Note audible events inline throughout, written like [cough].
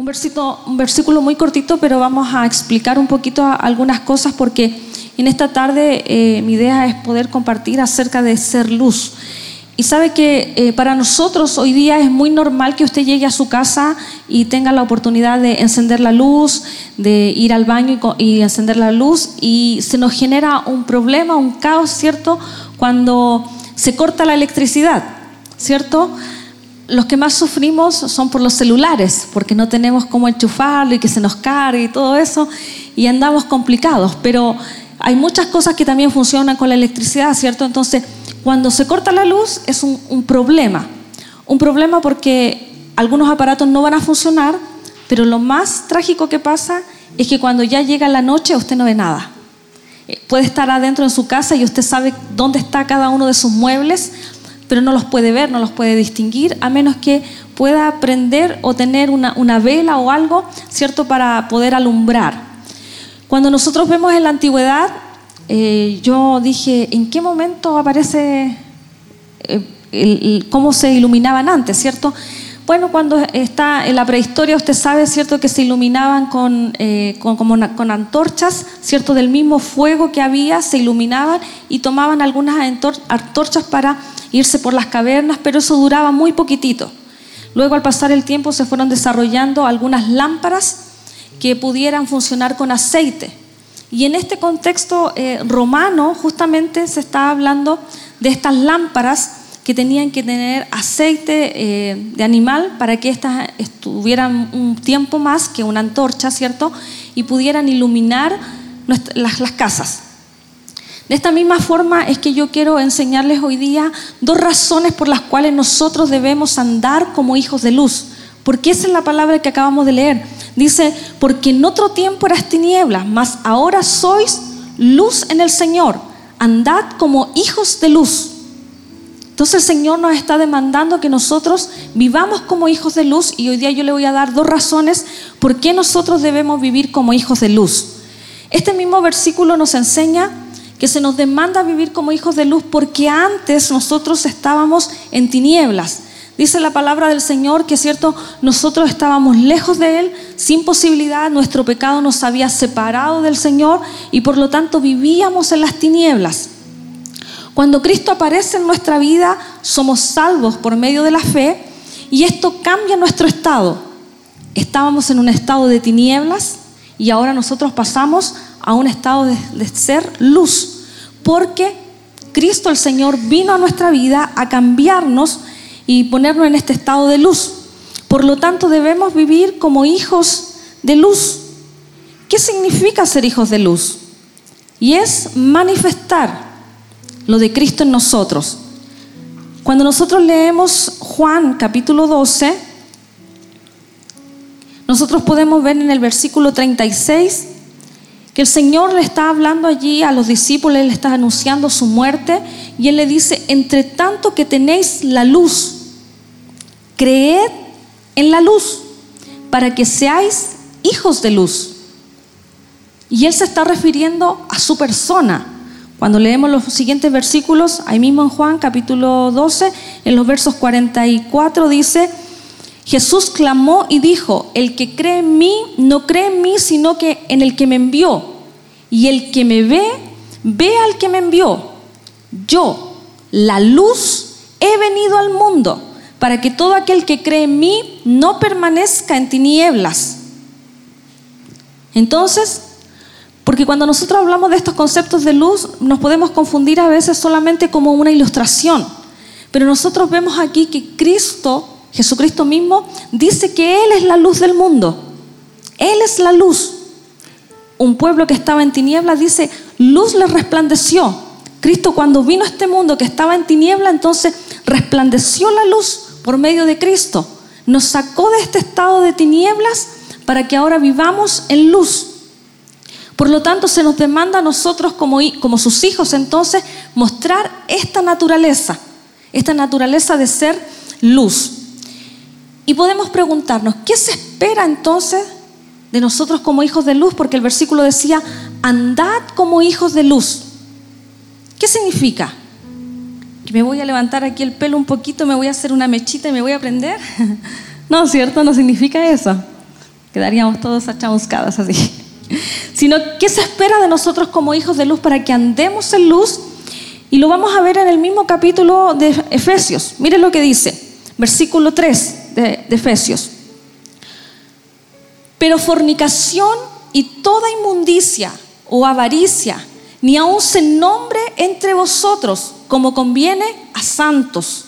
Un versículo, muy cortito, pero vamos a explicar un poquito algunas cosas porque en esta tarde eh, mi idea es poder compartir acerca de ser luz. Y sabe que eh, para nosotros hoy día es muy normal que usted llegue a su casa y tenga la oportunidad de encender la luz, de ir al baño y, y encender la luz y se nos genera un problema, un caos, ¿cierto? Cuando se corta la electricidad, ¿cierto? Los que más sufrimos son por los celulares, porque no tenemos cómo enchufarlo y que se nos cargue y todo eso, y andamos complicados. Pero hay muchas cosas que también funcionan con la electricidad, ¿cierto? Entonces, cuando se corta la luz es un, problema. Un problema porque algunos aparatos no van a funcionar, pero lo más trágico que pasa es que cuando ya llega la noche usted no ve nada. Eh, puede estar adentro en su casa y usted sabe dónde está cada uno de sus muebles, pero no los puede ver, no los puede distinguir, a menos que pueda prender o tener una, vela o algo, ¿cierto?, para poder alumbrar. Cuando nosotros vemos en la antigüedad, eh, yo dije, ¿en qué momento aparece eh, cómo se iluminaban antes, ¿cierto? Bueno, cuando está en la prehistoria, usted sabe, ¿cierto?, que se iluminaban con, eh, con, con, antorchas, ¿cierto?, del mismo fuego que había, se iluminaban y tomaban algunas antorchas para irse por las cavernas, pero eso duraba muy poquitito. Luego al pasar el tiempo se fueron desarrollando algunas lámparas que pudieran funcionar con aceite. Y en este contexto eh, romano justamente se está hablando de estas lámparas que tenían que tener aceite eh, de animal para que éstas estuvieran un tiempo más que una antorcha, ¿cierto? Y pudieran iluminar las casas. De esta misma forma es que yo quiero enseñarles hoy día dos razones por las cuales nosotros debemos andar como hijos de luz. Porque esa es la palabra que acabamos de leer. Dice, porque en otro tiempo eras tinieblas, mas ahora sois luz en el Señor. Andad como hijos de luz. Entonces el Señor nos está demandando que nosotros vivamos como hijos de luz y hoy día yo le voy a dar dos razones por qué nosotros debemos vivir como hijos de luz. Este mismo versículo nos enseña que se nos demanda vivir como hijos de luz porque antes nosotros estábamos en tinieblas. Dice la palabra del Señor que cierto, nosotros estábamos lejos de Él, sin posibilidad, nuestro pecado nos había separado del Señor y por lo tanto vivíamos en las tinieblas. Cuando Cristo aparece en nuestra vida, somos salvos por medio de la fe y esto cambia nuestro estado. Estábamos en un estado de tinieblas y ahora nosotros pasamos a un estado de, ser luz, porque Cristo el Señor vino a nuestra vida a cambiarnos y ponernos en este estado de luz. Por lo tanto, debemos vivir como hijos de luz. ¿Qué significa ser hijos de luz? Y es manifestar lo de Cristo en nosotros. Cuando nosotros leemos Juan capítulo 12, nosotros podemos ver en el versículo 36 que el Señor le está hablando allí a los discípulos, le está anunciando su muerte y Él le dice, entre tanto que tenéis la luz, creed en la luz para que seáis hijos de luz. Y Él se está refiriendo a su persona. Cuando leemos los siguientes versículos, ahí mismo en Juan capítulo 12, en los versos 44 dice, Jesús clamó y dijo, el que cree en mí, no cree en mí, sino que en el que me envió. Y el que me ve, ve al que me envió. Yo, la luz, he venido al mundo para que todo aquel que cree en mí no permanezca en tinieblas. Entonces, porque cuando nosotros hablamos de estos conceptos de luz, nos podemos confundir a veces solamente como una ilustración. Pero nosotros vemos aquí que Cristo Jesucristo mismo dice que Él es la luz del mundo. Él es la luz. Un pueblo que estaba en tinieblas dice, luz le resplandeció. Cristo cuando vino a este mundo que estaba en tiniebla, entonces resplandeció la luz por medio de Cristo. Nos sacó de este estado de tinieblas para que ahora vivamos en luz. Por lo tanto, se nos demanda a nosotros como, sus hijos entonces mostrar esta naturaleza, esta naturaleza de ser luz. Y podemos preguntarnos, ¿qué se espera entonces de nosotros como hijos de luz? Porque el versículo decía, andad como hijos de luz. ¿Qué significa? ¿Que me voy a levantar aquí el pelo un poquito, me voy a hacer una mechita y me voy a prender? [laughs] No, ¿cierto? No significa eso. Quedaríamos todos achamuscadas así. Sino, ¿qué se espera de nosotros como hijos de luz para que andemos en luz? Y lo vamos a ver en el mismo capítulo de Efesios. Miren lo que dice, versículo 3 de, Efesios. Pero fornicación y toda inmundicia o avaricia, ni aun se nombre entre vosotros como conviene a santos,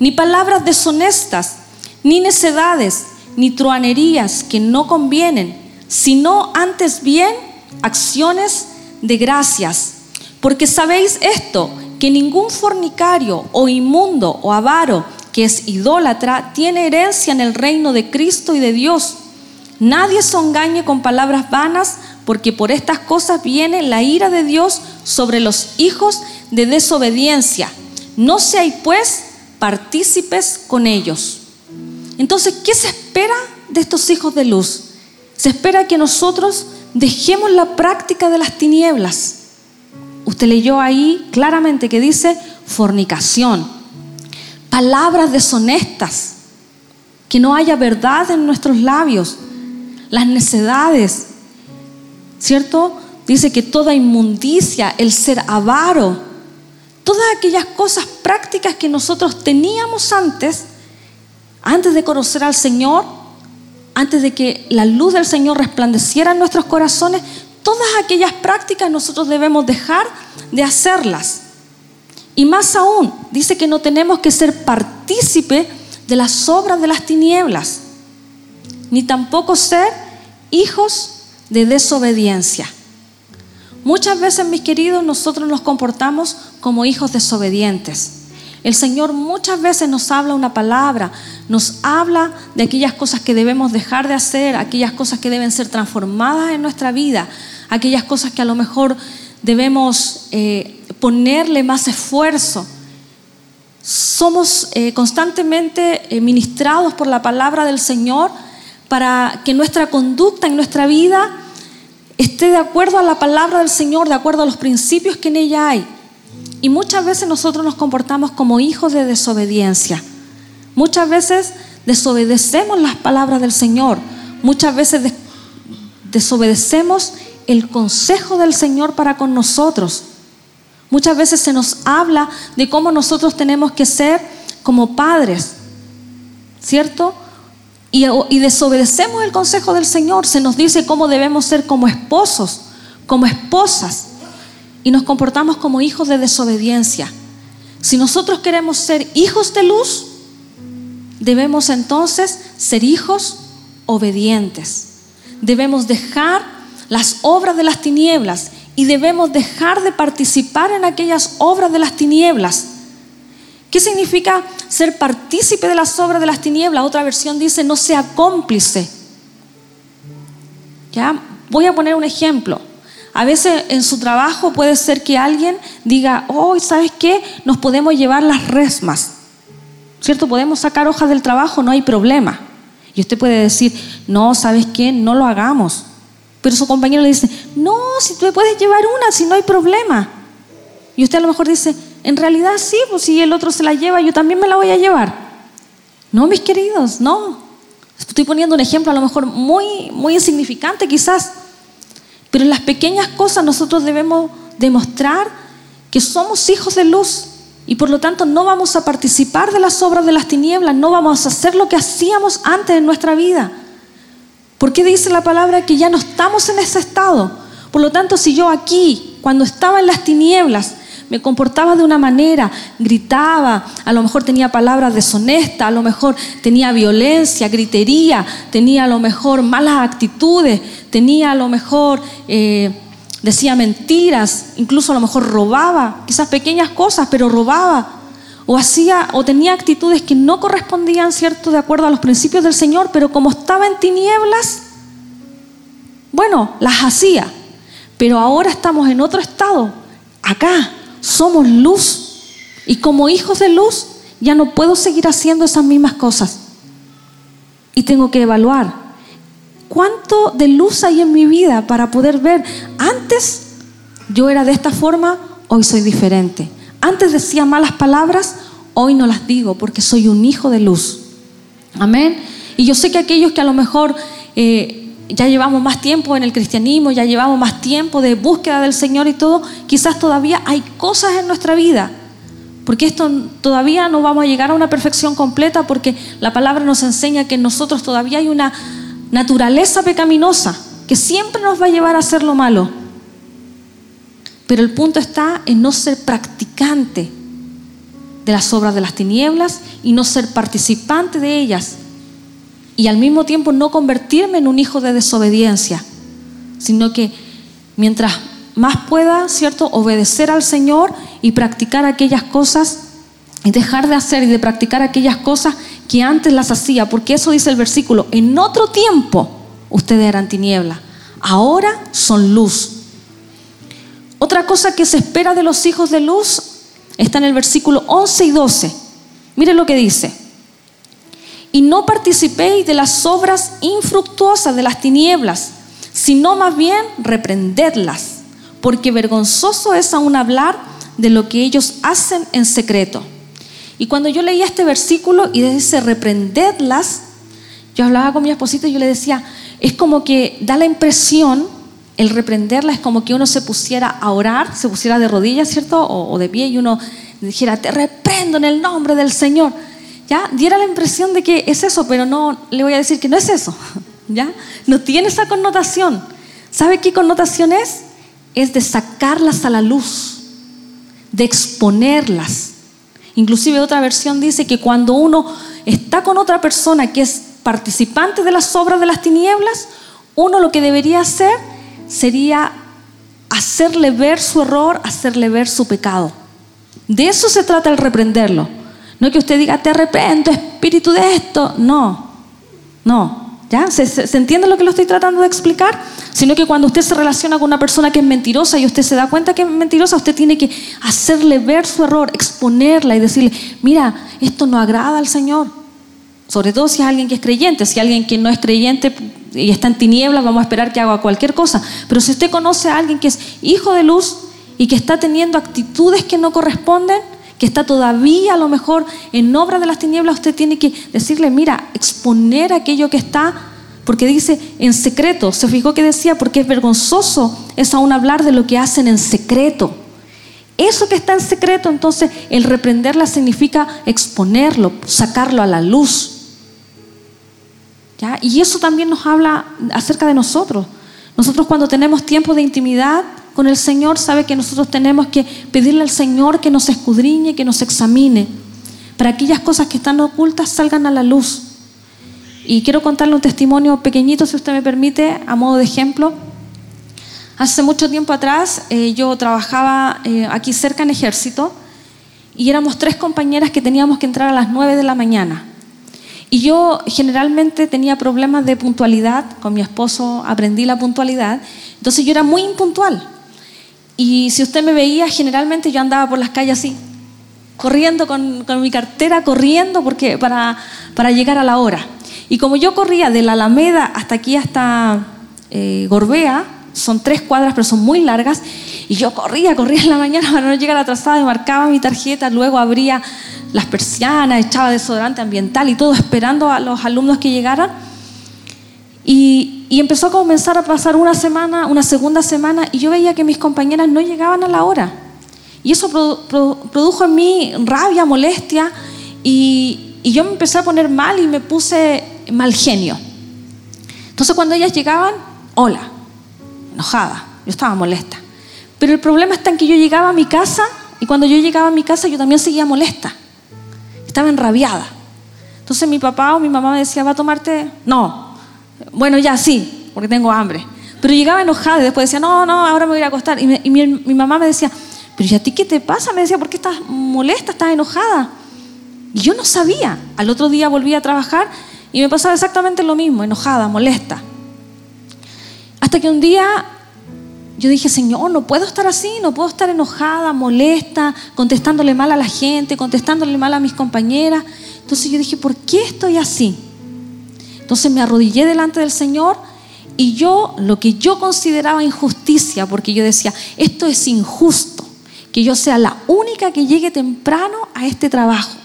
ni palabras deshonestas, ni necedades, ni truanerías que no convienen, sino antes bien acciones de gracias. Porque sabéis esto, que ningún fornicario o inmundo o avaro que es idólatra tiene herencia en el reino de Cristo y de Dios. Nadie se engañe con palabras vanas, porque por estas cosas viene la ira de Dios sobre los hijos de desobediencia. No seáis pues partícipes con ellos. Entonces, ¿qué se espera de estos hijos de luz? Se espera que nosotros dejemos la práctica de las tinieblas. Usted leyó ahí claramente que dice fornicación, palabras deshonestas, que no haya verdad en nuestros labios, las necedades, ¿cierto? Dice que toda inmundicia, el ser avaro, todas aquellas cosas prácticas que nosotros teníamos antes, antes de conocer al Señor, antes de que la luz del Señor resplandeciera en nuestros corazones, todas aquellas prácticas nosotros debemos dejar de hacerlas. Y más aún, dice que no tenemos que ser partícipe de las obras de las tinieblas ni tampoco ser hijos de desobediencia. Muchas veces, mis queridos, nosotros nos comportamos como hijos desobedientes. El Señor muchas veces nos habla una palabra, nos habla de aquellas cosas que debemos dejar de hacer, aquellas cosas que deben ser transformadas en nuestra vida, aquellas cosas que a lo mejor debemos eh, ponerle más esfuerzo. Somos eh, constantemente eh, ministrados por la palabra del Señor para que nuestra conducta en nuestra vida esté de acuerdo a la palabra del Señor, de acuerdo a los principios que en ella hay. Y muchas veces nosotros nos comportamos como hijos de desobediencia. Muchas veces desobedecemos las palabras del Señor. Muchas veces desobedecemos el consejo del Señor para con nosotros. Muchas veces se nos habla de cómo nosotros tenemos que ser como padres, ¿cierto? y, desobedecemos el consejo del Señor, se nos dice cómo debemos ser como esposos, como esposas, y nos comportamos como hijos de desobediencia. Si nosotros queremos ser hijos de luz, debemos entonces ser hijos obedientes. Debemos dejar las obras de las tinieblas y debemos dejar de participar en aquellas obras de las tinieblas ¿Qué significa ser partícipe de las obras de las tinieblas? Otra versión dice, no sea cómplice. ¿Ya? Voy a poner un ejemplo. A veces en su trabajo puede ser que alguien diga, oh, ¿sabes qué? Nos podemos llevar las resmas. ¿Cierto? Podemos sacar hojas del trabajo, no hay problema. Y usted puede decir, no, ¿sabes qué? No lo hagamos. Pero su compañero le dice, no, si tú puedes llevar una, si no hay problema. Y usted a lo mejor dice, en realidad sí, pues si el otro se la lleva, yo también me la voy a llevar. No, mis queridos, no. Estoy poniendo un ejemplo a lo mejor muy, muy insignificante quizás, pero en las pequeñas cosas nosotros debemos demostrar que somos hijos de luz y por lo tanto no vamos a participar de las obras de las tinieblas, no vamos a hacer lo que hacíamos antes en nuestra vida. Porque dice la palabra que ya no estamos en ese estado. Por lo tanto, si yo aquí, cuando estaba en las tinieblas, me comportaba de una manera, gritaba, a lo mejor tenía palabras deshonestas, a lo mejor tenía violencia, gritería, tenía a lo mejor malas actitudes, tenía a lo mejor, eh, decía mentiras, incluso a lo mejor robaba, quizás pequeñas cosas, pero robaba. O hacía o tenía actitudes que no correspondían, cierto, de acuerdo a los principios del Señor, pero como estaba en tinieblas, bueno, las hacía. Pero ahora estamos en otro estado, acá, somos luz. Y como hijos de luz, ya no puedo seguir haciendo esas mismas cosas. Y tengo que evaluar cuánto de luz hay en mi vida para poder ver, antes yo era de esta forma, hoy soy diferente. Antes decía malas palabras, hoy no las digo porque soy un hijo de luz. Amén. Y yo sé que aquellos que a lo mejor eh, ya llevamos más tiempo en el cristianismo, ya llevamos más tiempo de búsqueda del Señor y todo, quizás todavía hay cosas en nuestra vida. Porque esto todavía no vamos a llegar a una perfección completa porque la palabra nos enseña que en nosotros todavía hay una naturaleza pecaminosa que siempre nos va a llevar a hacer lo malo. Pero el punto está en no ser practicante de las obras de las tinieblas y no ser participante de ellas. Y al mismo tiempo no convertirme en un hijo de desobediencia, sino que mientras más pueda, ¿cierto?, obedecer al Señor y practicar aquellas cosas y dejar de hacer y de practicar aquellas cosas que antes las hacía, porque eso dice el versículo, en otro tiempo ustedes eran tiniebla, ahora son luz. Otra cosa que se espera de los hijos de luz Está en el versículo 11 y 12. Mire lo que dice. Y no participéis de las obras infructuosas de las tinieblas, sino más bien reprendedlas, porque vergonzoso es aún hablar de lo que ellos hacen en secreto. Y cuando yo leía este versículo y dice reprendedlas, yo hablaba con mi esposito y yo le decía, es como que da la impresión el reprenderla es como que uno se pusiera a orar, se pusiera de rodillas, ¿cierto? O, de pie y uno dijera, te reprendo en el nombre del Señor. ¿Ya? Diera la impresión de que es eso, pero no le voy a decir que no es eso. [laughs] ¿Ya? No tiene esa connotación. ¿Sabe qué connotación es? Es de sacarlas a la luz, de exponerlas. Inclusive otra versión dice que cuando uno está con otra persona que es participante de las obras de las tinieblas, uno lo que debería hacer sería hacerle ver su error, hacerle ver su pecado. De eso se trata el reprenderlo. No que usted diga, te arrepiento, espíritu de esto. No, no. ¿Ya? ¿Se, ¿Se, entiende lo que lo estoy tratando de explicar? Sino que cuando usted se relaciona con una persona que es mentirosa y usted se da cuenta que es mentirosa, usted tiene que hacerle ver su error, exponerla y decirle, mira, esto no agrada al Señor. Sobre todo si es alguien que es creyente. Si es alguien que no es creyente, y está en tinieblas, vamos a esperar que haga cualquier cosa. Pero si usted conoce a alguien que es hijo de luz y que está teniendo actitudes que no corresponden, que está todavía a lo mejor en obra de las tinieblas, usted tiene que decirle, mira, exponer aquello que está, porque dice en secreto. Se fijó que decía, porque es vergonzoso es aún hablar de lo que hacen en secreto. Eso que está en secreto, entonces el reprenderla significa exponerlo, sacarlo a la luz. Y eso también nos habla acerca de nosotros. Nosotros cuando tenemos tiempo de intimidad con el Señor, sabe que nosotros tenemos que pedirle al Señor que nos escudriñe, que nos examine, para que aquellas cosas que están ocultas salgan a la luz. Y quiero contarle un testimonio pequeñito, si usted me permite, a modo de ejemplo. Hace mucho tiempo atrás eh, yo trabajaba eh, aquí cerca en ejército y éramos tres compañeras que teníamos que entrar a las nueve de la mañana. Y yo generalmente tenía problemas de puntualidad, con mi esposo aprendí la puntualidad, entonces yo era muy impuntual. Y si usted me veía, generalmente yo andaba por las calles así, corriendo con, mi cartera, corriendo porque, para, para, llegar a la hora. Y como yo corría de la Alameda hasta aquí, hasta eh, Gorbea, son tres cuadras, pero son muy largas, y yo corría, corría en la mañana para no llegar atrasada, y marcaba mi tarjeta, luego abría las persianas, echaba desodorante ambiental y todo esperando a los alumnos que llegaran. Y, empezó a comenzar a pasar una semana, una segunda semana, y yo veía que mis compañeras no llegaban a la hora. Y eso produjo en mí rabia, molestia, y, y yo me empecé a poner mal y me puse mal genio. Entonces cuando ellas llegaban, hola, enojada, yo estaba molesta. Pero el problema está en que yo llegaba a mi casa y cuando yo llegaba a mi casa yo también seguía molesta. Estaba enrabiada. Entonces mi papá o mi mamá me decía, ¿va a tomarte? No. Bueno, ya sí, porque tengo hambre. Pero llegaba enojada y después decía, no, no, ahora me voy a acostar. Y, mi, mi, mamá me decía, pero ¿y a ti qué te pasa? Me decía, ¿por qué estás molesta, estás enojada? Y yo no sabía. Al otro día volví a trabajar y me pasaba exactamente lo mismo, enojada, molesta. Hasta que un día yo dije, Señor, no puedo estar así, no puedo estar enojada, molesta, contestándole mal a la gente, contestándole mal a mis compañeras. Entonces yo dije, ¿por qué estoy así? Entonces me arrodillé delante del Señor y yo, lo que yo consideraba injusticia, porque yo decía, esto es injusto, que yo sea la única que llegue temprano a este trabajo.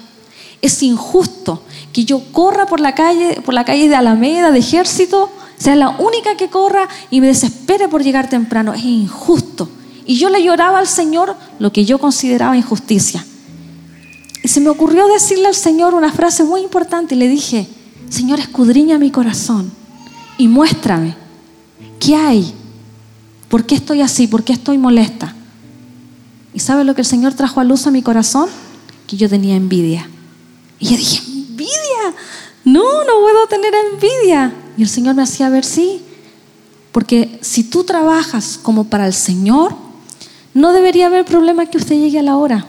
Es injusto que yo corra por la calle, por la calle de Alameda, de Ejército, sea la única que corra y me desespere por llegar temprano. Es injusto. Y yo le lloraba al Señor lo que yo consideraba injusticia. Y se me ocurrió decirle al Señor una frase muy importante. Y le dije, Señor, escudriña mi corazón y muéstrame qué hay. ¿Por qué estoy así? ¿Por qué estoy molesta? ¿Y sabe lo que el Señor trajo a luz a mi corazón? Que yo tenía envidia. Y yo dije, ¿envidia? No, no puedo tener envidia. Y el Señor me hacía ver, sí. Porque si tú trabajas como para el Señor, no debería haber problema que usted llegue a la hora.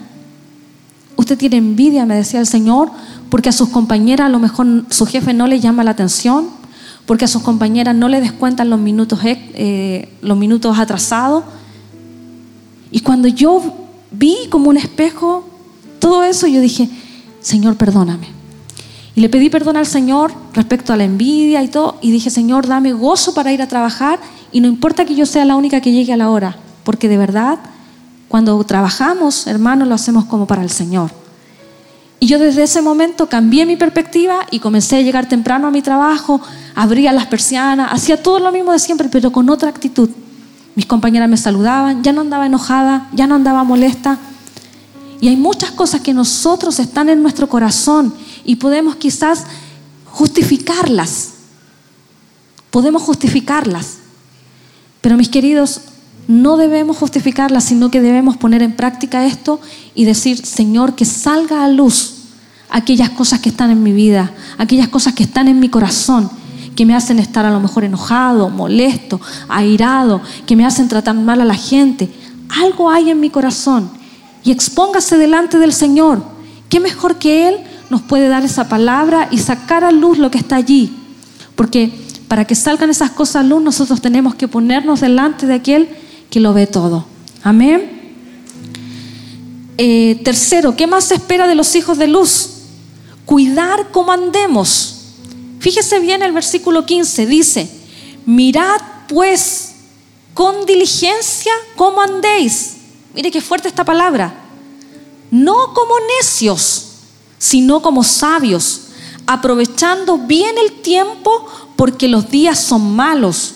Usted tiene envidia, me decía el Señor, porque a sus compañeras a lo mejor su jefe no le llama la atención, porque a sus compañeras no le descuentan los minutos, eh, los minutos atrasados. Y cuando yo vi como un espejo todo eso, yo dije, Señor, perdóname. Y le pedí perdón al Señor respecto a la envidia y todo, y dije, Señor, dame gozo para ir a trabajar, y no importa que yo sea la única que llegue a la hora, porque de verdad cuando trabajamos, hermanos, lo hacemos como para el Señor. Y yo desde ese momento cambié mi perspectiva y comencé a llegar temprano a mi trabajo, abría las persianas, hacía todo lo mismo de siempre, pero con otra actitud. Mis compañeras me saludaban, ya no andaba enojada, ya no andaba molesta. Y hay muchas cosas que nosotros están en nuestro corazón y podemos quizás justificarlas. Podemos justificarlas. Pero mis queridos, no debemos justificarla, sino que debemos poner en práctica esto y decir, Señor, que salga a luz aquellas cosas que están en mi vida, aquellas cosas que están en mi corazón, que me hacen estar a lo mejor enojado, molesto, airado, que me hacen tratar mal a la gente. Algo hay en mi corazón y expóngase delante del Señor. ¿Qué mejor que Él nos puede dar esa palabra y sacar a luz lo que está allí? Porque para que salgan esas cosas a luz, nosotros tenemos que ponernos delante de aquel que lo ve todo. Amén. Eh, tercero, ¿qué más se espera de los hijos de luz? Cuidar cómo andemos. Fíjese bien el versículo 15, dice, mirad pues con diligencia cómo andéis. Mire qué fuerte esta palabra. No como necios, sino como sabios, aprovechando bien el tiempo porque los días son malos.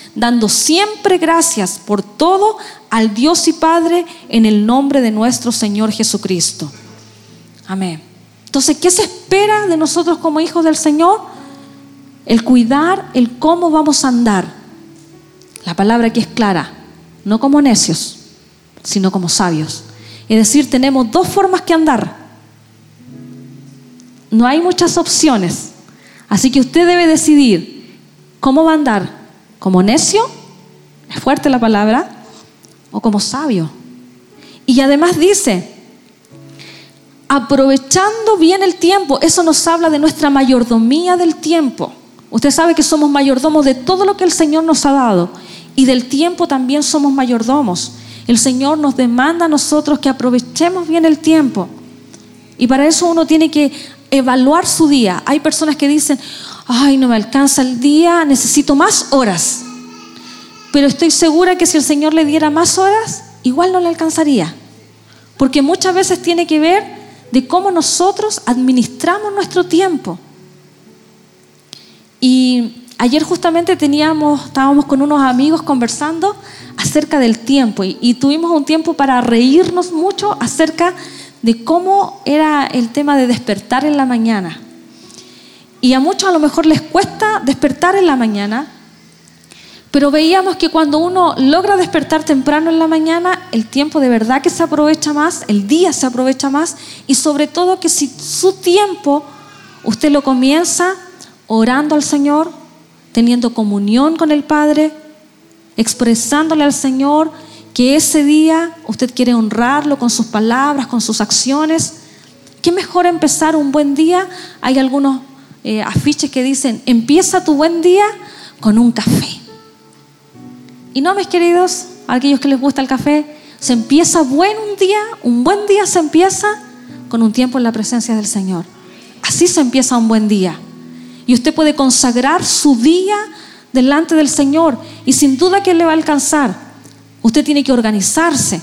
dando siempre gracias por todo al Dios y Padre en el nombre de nuestro Señor Jesucristo. Amén. Entonces, ¿qué se espera de nosotros como hijos del Señor? El cuidar el cómo vamos a andar. La palabra aquí es clara, no como necios, sino como sabios. Es decir, tenemos dos formas que andar. No hay muchas opciones. Así que usted debe decidir cómo va a andar como necio, es fuerte la palabra, o como sabio. Y además dice, aprovechando bien el tiempo, eso nos habla de nuestra mayordomía del tiempo. Usted sabe que somos mayordomos de todo lo que el Señor nos ha dado y del tiempo también somos mayordomos. El Señor nos demanda a nosotros que aprovechemos bien el tiempo. Y para eso uno tiene que evaluar su día. Hay personas que dicen, ay, no me alcanza el día, necesito más horas. Pero estoy segura que si el Señor le diera más horas, igual no le alcanzaría. Porque muchas veces tiene que ver de cómo nosotros administramos nuestro tiempo. Y ayer justamente teníamos, estábamos con unos amigos conversando acerca del tiempo y, y tuvimos un tiempo para reírnos mucho acerca de cómo era el tema de despertar en la mañana. Y a muchos a lo mejor les cuesta despertar en la mañana, pero veíamos que cuando uno logra despertar temprano en la mañana, el tiempo de verdad que se aprovecha más, el día se aprovecha más y sobre todo que si su tiempo usted lo comienza orando al Señor, teniendo comunión con el Padre, expresándole al Señor que ese día usted quiere honrarlo con sus palabras, con sus acciones. ¿Qué mejor empezar un buen día? Hay algunos eh, afiches que dicen, empieza tu buen día con un café. Y no, mis queridos, a aquellos que les gusta el café, se empieza buen un día, un buen día se empieza con un tiempo en la presencia del Señor. Así se empieza un buen día. Y usted puede consagrar su día delante del Señor y sin duda que le va a alcanzar. Usted tiene que organizarse,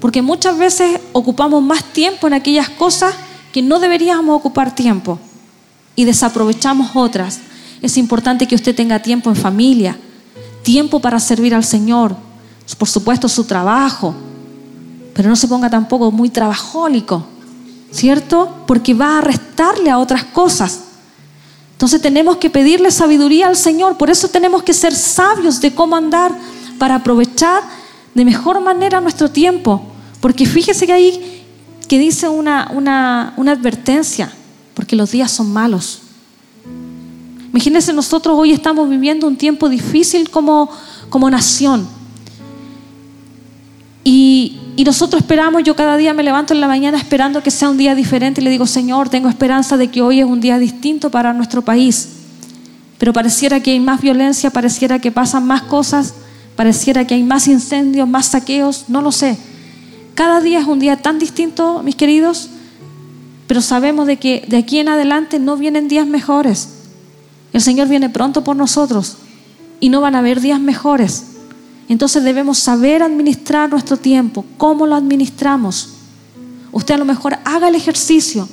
porque muchas veces ocupamos más tiempo en aquellas cosas que no deberíamos ocupar tiempo y desaprovechamos otras. Es importante que usted tenga tiempo en familia, tiempo para servir al Señor, por supuesto su trabajo, pero no se ponga tampoco muy trabajólico, ¿cierto? Porque va a restarle a otras cosas. Entonces tenemos que pedirle sabiduría al Señor, por eso tenemos que ser sabios de cómo andar para aprovechar de mejor manera nuestro tiempo. Porque fíjese que ahí que dice una, una, una advertencia, porque los días son malos. Imagínense, nosotros hoy estamos viviendo un tiempo difícil como, como nación. Y, y nosotros esperamos, yo cada día me levanto en la mañana esperando que sea un día diferente y le digo, Señor, tengo esperanza de que hoy es un día distinto para nuestro país. Pero pareciera que hay más violencia, pareciera que pasan más cosas, pareciera que hay más incendios, más saqueos, no lo sé. Cada día es un día tan distinto, mis queridos, pero sabemos de que de aquí en adelante no vienen días mejores. El Señor viene pronto por nosotros y no van a haber días mejores. Entonces debemos saber administrar nuestro tiempo, cómo lo administramos. Usted a lo mejor haga el ejercicio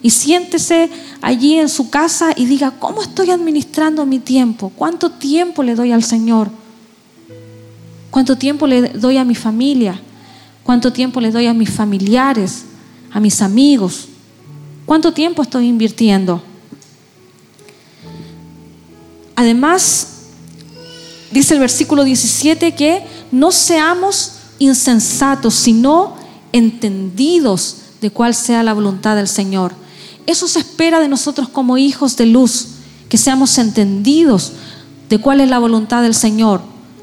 y siéntese allí en su casa y diga, ¿cómo estoy administrando mi tiempo? ¿Cuánto tiempo le doy al Señor? ¿Cuánto tiempo le doy a mi familia? ¿Cuánto tiempo le doy a mis familiares, a mis amigos? ¿Cuánto tiempo estoy invirtiendo? Además, dice el versículo 17 que no seamos insensatos, sino entendidos de cuál sea la voluntad del Señor. Eso se espera de nosotros como hijos de luz, que seamos entendidos de cuál es la voluntad del Señor.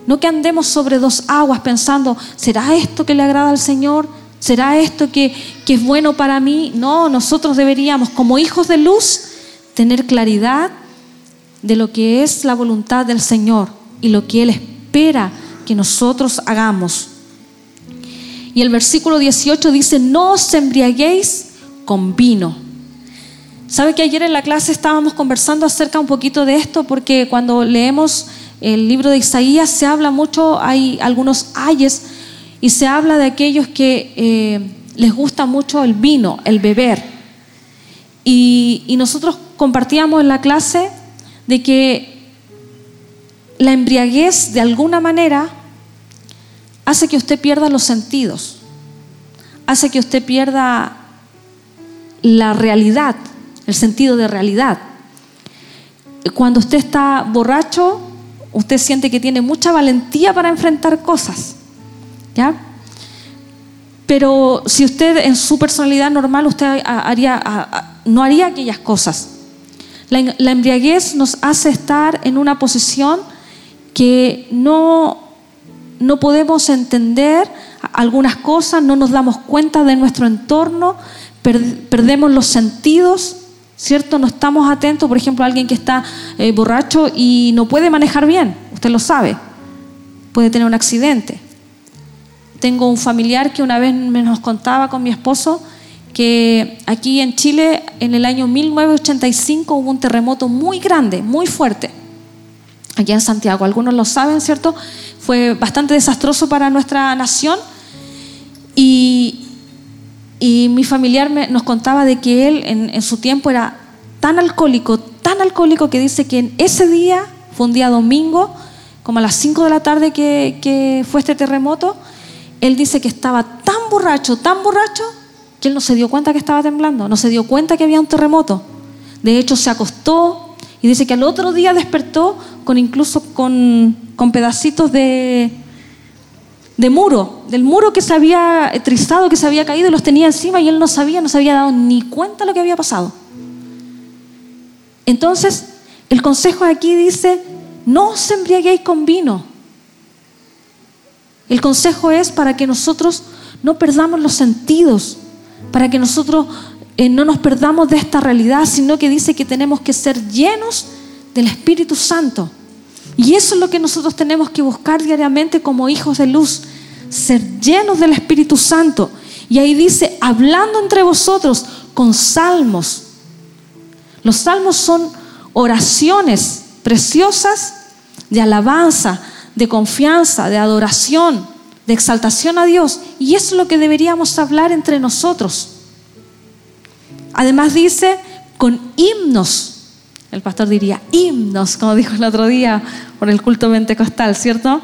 No que andemos sobre dos aguas pensando, ¿será esto que le agrada al Señor? ¿Será esto que, que es bueno para mí? No, nosotros deberíamos como hijos de luz tener claridad de lo que es la voluntad del Señor y lo que Él espera que nosotros hagamos. Y el versículo 18 dice, no os embriaguéis con vino. ¿Sabe que ayer en la clase estábamos conversando acerca un poquito de esto? Porque cuando leemos el libro de Isaías se habla mucho, hay algunos ayes, y se habla de aquellos que eh, les gusta mucho el vino, el beber. Y, y nosotros compartíamos en la clase de que la embriaguez de alguna manera hace que usted pierda los sentidos, hace que usted pierda la realidad, el sentido de realidad. Cuando usted está borracho, usted siente que tiene mucha valentía para enfrentar cosas. ¿Ya? Pero si usted en su personalidad normal, usted haría, no haría aquellas cosas. La, embriaguez nos hace estar en una posición que no, no podemos entender algunas cosas, no nos damos cuenta de nuestro entorno, perdemos los sentidos, ¿cierto? No estamos atentos, por ejemplo, alguien que está eh, borracho y no puede manejar bien, usted lo sabe, puede tener un accidente. Tengo un familiar que una vez me nos contaba con mi esposo que aquí en Chile en el año 1985 hubo un terremoto muy grande, muy fuerte aquí en Santiago. Algunos lo saben, ¿cierto? Fue bastante desastroso para nuestra nación. Y, mi familiar nos contaba de que él en, su tiempo era tan alcohólico, tan alcohólico que dice que en ese día, fue un día domingo, como a las 5 de la tarde que, que fue este terremoto, él dice que estaba tan borracho, tan borracho, que él no se dio cuenta que estaba temblando, no se dio cuenta que había un terremoto. De hecho, se acostó, y dice que al otro día despertó con incluso con, pedacitos de, de muro, del muro que se había trizado, que se había caído, y los tenía encima y él no sabía, no se había dado ni cuenta lo que había pasado. Entonces, el consejo aquí dice, no os embriaguéis con vino. El consejo es para que nosotros no perdamos los sentidos, para que nosotros eh, no nos perdamos de esta realidad, sino que dice que tenemos que ser llenos del Espíritu Santo. Y eso es lo que nosotros tenemos que buscar diariamente como hijos de luz, ser llenos del Espíritu Santo. Y ahí dice, hablando entre vosotros con salmos. Los salmos son oraciones preciosas de alabanza, de confianza, de adoración, de exaltación a Dios. Y eso es lo que deberíamos hablar entre nosotros. Además dice, con himnos. El pastor diría himnos, como dijo el otro día por el culto pentecostal, ¿cierto?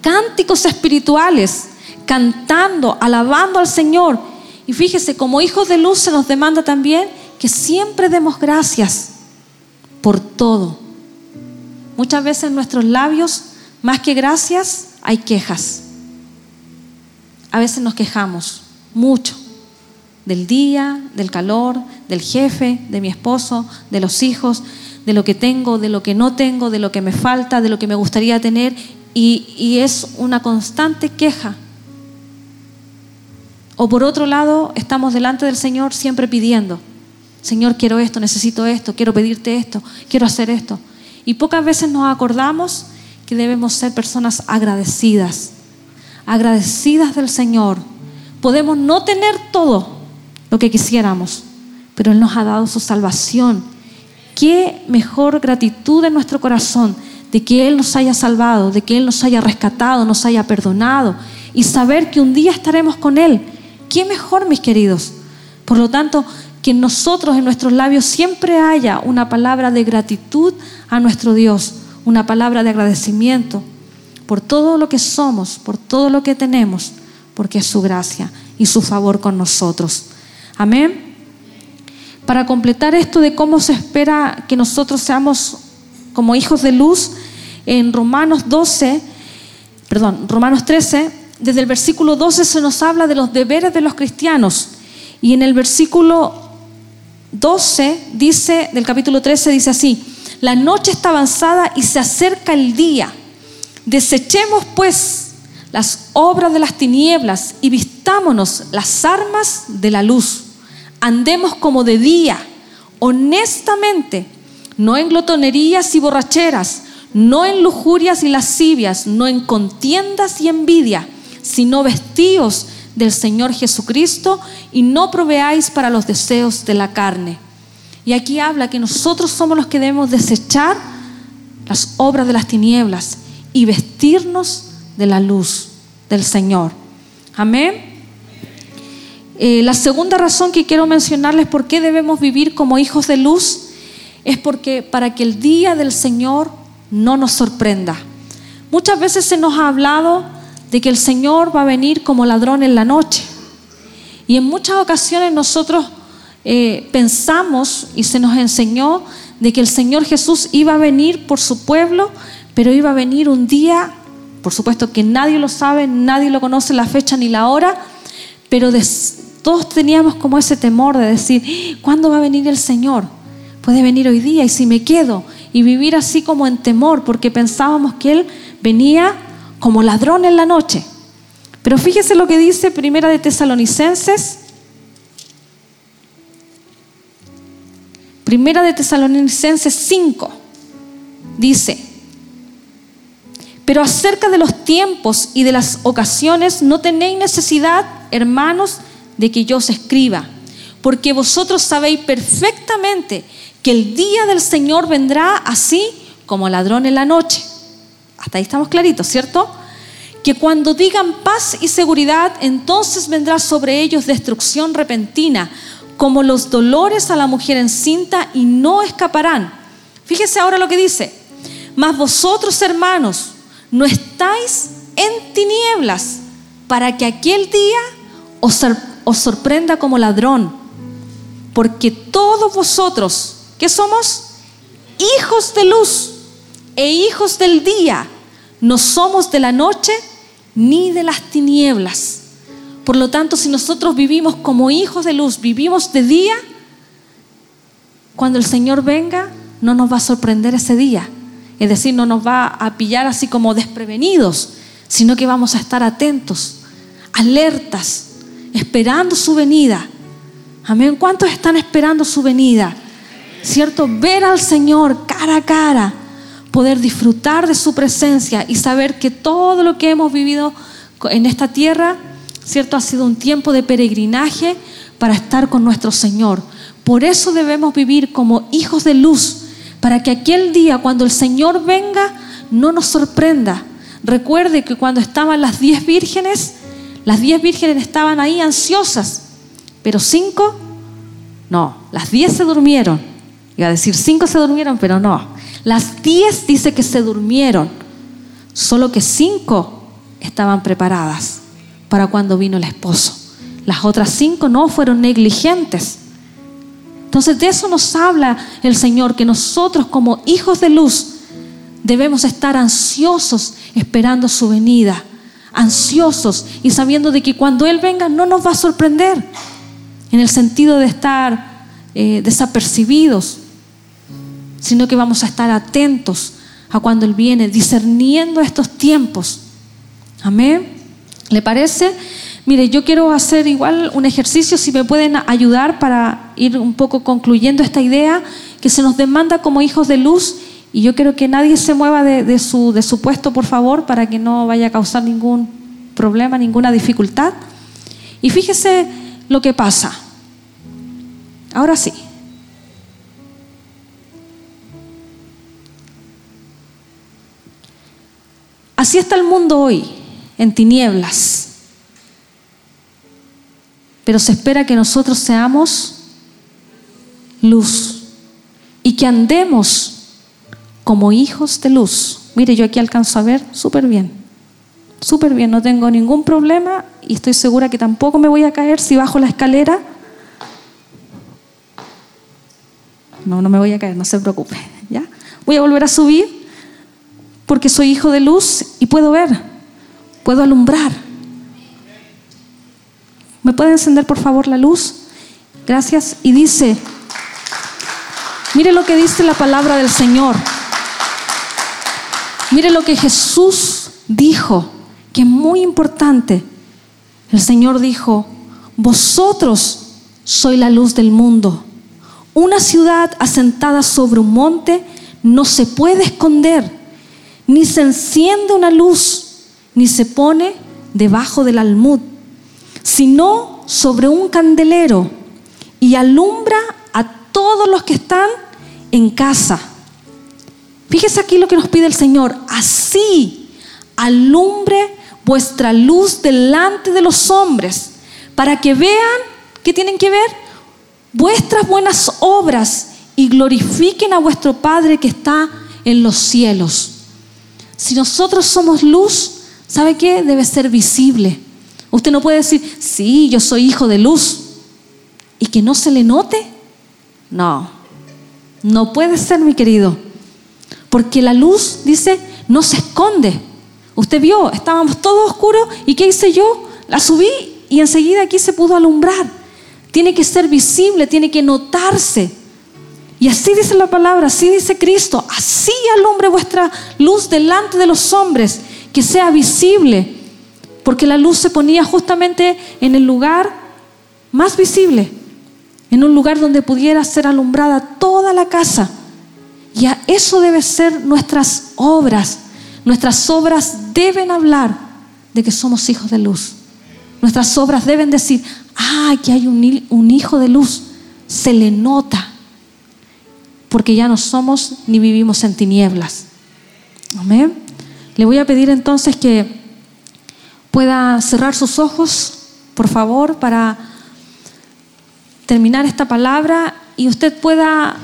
Cánticos espirituales, cantando, alabando al Señor. Y fíjese, como hijos de luz se nos demanda también que siempre demos gracias por todo. Muchas veces nuestros labios, más que gracias, hay quejas. A veces nos quejamos mucho del día, del calor, del jefe, de mi esposo, de los hijos, de lo que tengo, de lo que no tengo, de lo que me falta, de lo que me gustaría tener. Y, es una constante queja. O por otro lado, estamos delante del Señor siempre pidiendo, Señor, quiero esto, necesito esto, quiero pedirte esto, quiero hacer esto. Y pocas veces nos acordamos que debemos ser personas agradecidas, agradecidas del Señor. Podemos no tener todo lo que quisiéramos, pero Él nos ha dado su salvación. Qué mejor gratitud en nuestro corazón de que Él nos haya salvado, de que Él nos haya rescatado, nos haya perdonado y saber que un día estaremos con Él. Qué mejor, mis queridos. Por lo tanto, que nosotros, en nuestros labios, siempre haya una palabra de gratitud a nuestro Dios, una palabra de agradecimiento por todo lo que somos, por todo lo que tenemos, porque es su gracia y su favor con nosotros. Amén. Para completar esto de cómo se espera que nosotros seamos como hijos de luz, en Romanos 12, perdón, Romanos 13, desde el versículo 12 se nos habla de los deberes de los cristianos. Y en el versículo 12 dice, del capítulo 13 dice así, la noche está avanzada y se acerca el día. Desechemos pues las obras de las tinieblas y vistámonos las armas de la luz. Andemos como de día, honestamente, no en glotonerías y borracheras, no en lujurias y lascivias, no en contiendas y envidia, sino vestidos del Señor Jesucristo y no proveáis para los deseos de la carne. Y aquí habla que nosotros somos los que debemos desechar las obras de las tinieblas y vestirnos de la luz del Señor. Amén. Eh, la segunda razón que quiero mencionarles por qué debemos vivir como hijos de luz es porque para que el día del Señor no nos sorprenda. Muchas veces se nos ha hablado de que el Señor va a venir como ladrón en la noche. Y en muchas ocasiones nosotros eh, pensamos y se nos enseñó de que el Señor Jesús iba a venir por su pueblo pero iba a venir un día, por supuesto que nadie lo sabe, nadie lo conoce la fecha ni la hora, pero todos teníamos como ese temor de decir, ¿cuándo va a venir el Señor? Puede venir hoy día y si me quedo y vivir así como en temor, porque pensábamos que Él venía como ladrón en la noche. Pero fíjese lo que dice Primera de Tesalonicenses. Primera de Tesalonicenses 5 dice, pero acerca de los tiempos y de las ocasiones no tenéis necesidad, hermanos, de que yo os escriba, porque vosotros sabéis perfectamente que el día del Señor vendrá así como ladrón en la noche. Hasta ahí estamos claritos, ¿cierto? Que cuando digan paz y seguridad, entonces vendrá sobre ellos destrucción repentina, como los dolores a la mujer encinta y no escaparán. Fíjese ahora lo que dice. Mas vosotros, hermanos, no estáis en tinieblas para que aquel día os, sorprenda como ladrón, porque todos vosotros, ¿qué somos? Hijos de luz e hijos del día, no somos de la noche ni de las tinieblas. Por lo tanto, si nosotros vivimos como hijos de luz, vivimos de día, cuando el Señor venga, no nos va a sorprender ese día es decir, no nos va a pillar así como desprevenidos, sino que vamos a estar atentos, alertas, esperando su venida. Amén. ¿Cuántos están esperando su venida? ¿Cierto? Ver al Señor cara a cara, poder disfrutar de su presencia y saber que todo lo que hemos vivido en esta tierra, ¿cierto? Ha sido un tiempo de peregrinaje para estar con nuestro Señor. Por eso debemos vivir como hijos de luz, para que aquel día cuando el Señor venga no nos sorprenda. Recuerde que cuando estaban las diez vírgenes, las diez vírgenes estaban ahí ansiosas, pero cinco, no, las diez se durmieron. Iba a decir cinco se durmieron, pero no. Las diez dice que se durmieron, solo que cinco estaban preparadas para cuando vino el esposo. Las otras cinco no fueron negligentes. Entonces de eso nos habla el Señor, que nosotros como hijos de luz debemos estar ansiosos esperando su venida, ansiosos y sabiendo de que cuando Él venga no nos va a sorprender, en el sentido de estar eh, desapercibidos, sino que vamos a estar atentos a cuando Él viene, discerniendo estos tiempos. Amén. ¿Le parece? Mire, yo quiero hacer igual un ejercicio, si me pueden ayudar para ir un poco concluyendo esta idea que se nos demanda como hijos de luz y yo quiero que nadie se mueva de, su, de su puesto, por favor, para que no vaya a causar ningún problema, ninguna dificultad. Y fíjese lo que pasa. Ahora sí. Así está el mundo hoy, en tinieblas pero se espera que nosotros seamos luz y que andemos como hijos de luz. Mire, yo aquí alcanzo a ver súper bien, súper bien, no tengo ningún problema y estoy segura que tampoco me voy a caer si bajo la escalera. No, no me voy a caer, no se preocupe, ¿ya? Voy a volver a subir porque soy hijo de luz y puedo ver, puedo alumbrar. ¿Me puede encender por favor la luz? Gracias. Y dice, mire lo que dice la palabra del Señor. Mire lo que Jesús dijo, que es muy importante. El Señor dijo, vosotros sois la luz del mundo. Una ciudad asentada sobre un monte no se puede esconder, ni se enciende una luz, ni se pone debajo del almud sino sobre un candelero y alumbra a todos los que están en casa. Fíjese aquí lo que nos pide el Señor. Así alumbre vuestra luz delante de los hombres, para que vean, ¿qué tienen que ver? Vuestras buenas obras y glorifiquen a vuestro Padre que está en los cielos. Si nosotros somos luz, ¿sabe qué? Debe ser visible. Usted no puede decir, sí, yo soy hijo de luz y que no se le note. No, no puede ser, mi querido. Porque la luz, dice, no se esconde. Usted vio, estábamos todos oscuros y ¿qué hice yo? La subí y enseguida aquí se pudo alumbrar. Tiene que ser visible, tiene que notarse. Y así dice la palabra, así dice Cristo, así alumbre vuestra luz delante de los hombres, que sea visible porque la luz se ponía justamente en el lugar más visible, en un lugar donde pudiera ser alumbrada toda la casa. Y a eso debe ser nuestras obras. Nuestras obras deben hablar de que somos hijos de luz. Nuestras obras deben decir, ah, que hay un, un hijo de luz. Se le nota. Porque ya no somos ni vivimos en tinieblas. Amén. Le voy a pedir entonces que pueda cerrar sus ojos, por favor, para terminar esta palabra y usted pueda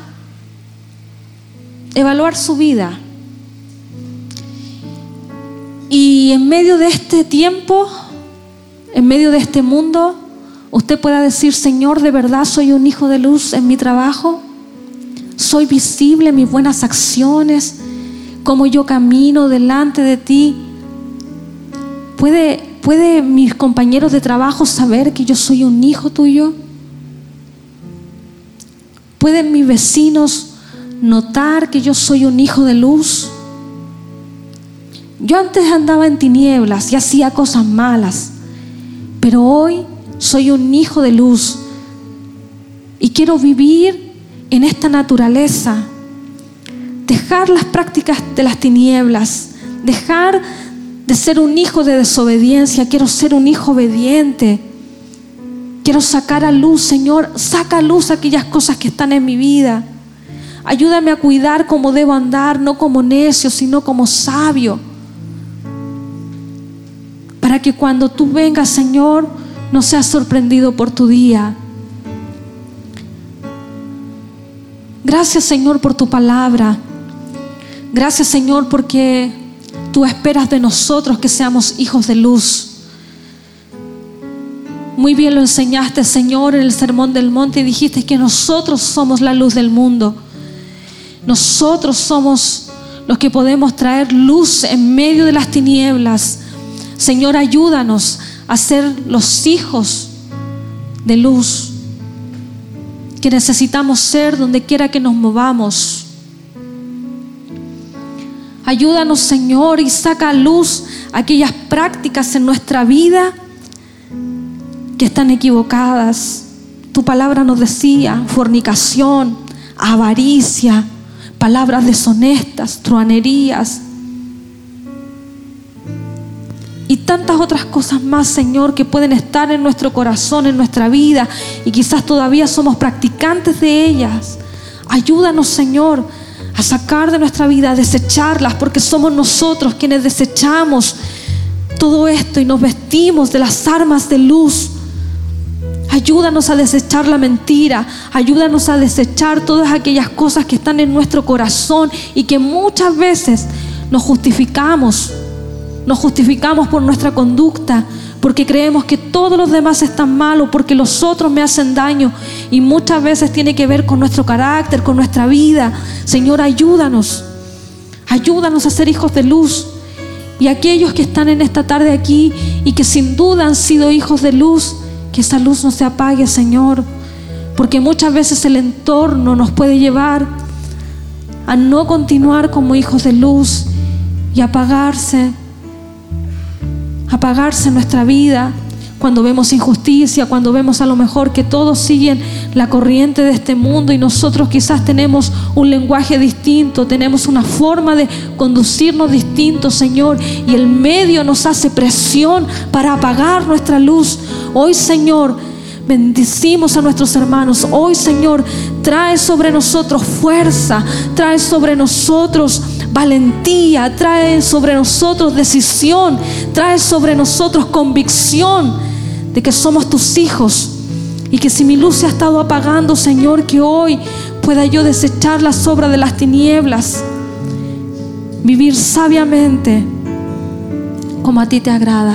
evaluar su vida. Y en medio de este tiempo, en medio de este mundo, usted pueda decir, Señor, de verdad soy un hijo de luz en mi trabajo, soy visible en mis buenas acciones, como yo camino delante de ti ¿Puede, ¿Puede mis compañeros de trabajo saber que yo soy un hijo tuyo? ¿Pueden mis vecinos notar que yo soy un hijo de luz? Yo antes andaba en tinieblas y hacía cosas malas, pero hoy soy un hijo de luz y quiero vivir en esta naturaleza, dejar las prácticas de las tinieblas, dejar de ser un hijo de desobediencia, quiero ser un hijo obediente. Quiero sacar a luz, Señor, saca a luz aquellas cosas que están en mi vida. Ayúdame a cuidar cómo debo andar, no como necio, sino como sabio. Para que cuando tú vengas, Señor, no seas sorprendido por tu día. Gracias, Señor, por tu palabra. Gracias, Señor, porque tú esperas de nosotros que seamos hijos de luz. Muy bien lo enseñaste, Señor, en el Sermón del Monte y dijiste que nosotros somos la luz del mundo. Nosotros somos los que podemos traer luz en medio de las tinieblas. Señor, ayúdanos a ser los hijos de luz que necesitamos ser donde quiera que nos movamos. Ayúdanos, Señor, y saca a luz aquellas prácticas en nuestra vida que están equivocadas. Tu palabra nos decía fornicación, avaricia, palabras deshonestas, truanerías y tantas otras cosas más, Señor, que pueden estar en nuestro corazón, en nuestra vida y quizás todavía somos practicantes de ellas. Ayúdanos, Señor, a sacar de nuestra vida, a desecharlas, porque somos nosotros quienes desechamos todo esto y nos vestimos de las armas de luz Ayúdanos a desechar la mentira. Ayúdanos a desechar todas aquellas cosas que están en nuestro corazón y que muchas veces nos justificamos. Nos justificamos por nuestra conducta, porque creemos que todos los demás están malos, porque los otros me hacen daño. Y muchas veces tiene que ver con nuestro carácter, con nuestra vida. Señor, ayúdanos. Ayúdanos a ser hijos de luz. Y aquellos que están en esta tarde aquí y que sin duda han sido hijos de luz, que esa luz no se apague, Señor, porque muchas veces el entorno nos puede llevar a no continuar como hijos de luz y apagarse, apagarse nuestra vida cuando vemos injusticia, cuando vemos a lo mejor que todos siguen la corriente de este mundo y nosotros quizás tenemos un lenguaje distinto, tenemos una forma de conducirnos distinto, Señor, y el medio nos hace presión para apagar nuestra luz. Hoy, Señor, Bendecimos a nuestros hermanos. Hoy, Señor, trae sobre nosotros fuerza, trae sobre nosotros valentía, trae sobre nosotros decisión, trae sobre nosotros convicción de que somos tus hijos y que si mi luz se ha estado apagando, Señor, que hoy pueda yo desechar la sobra de las tinieblas, vivir sabiamente como a ti te agrada.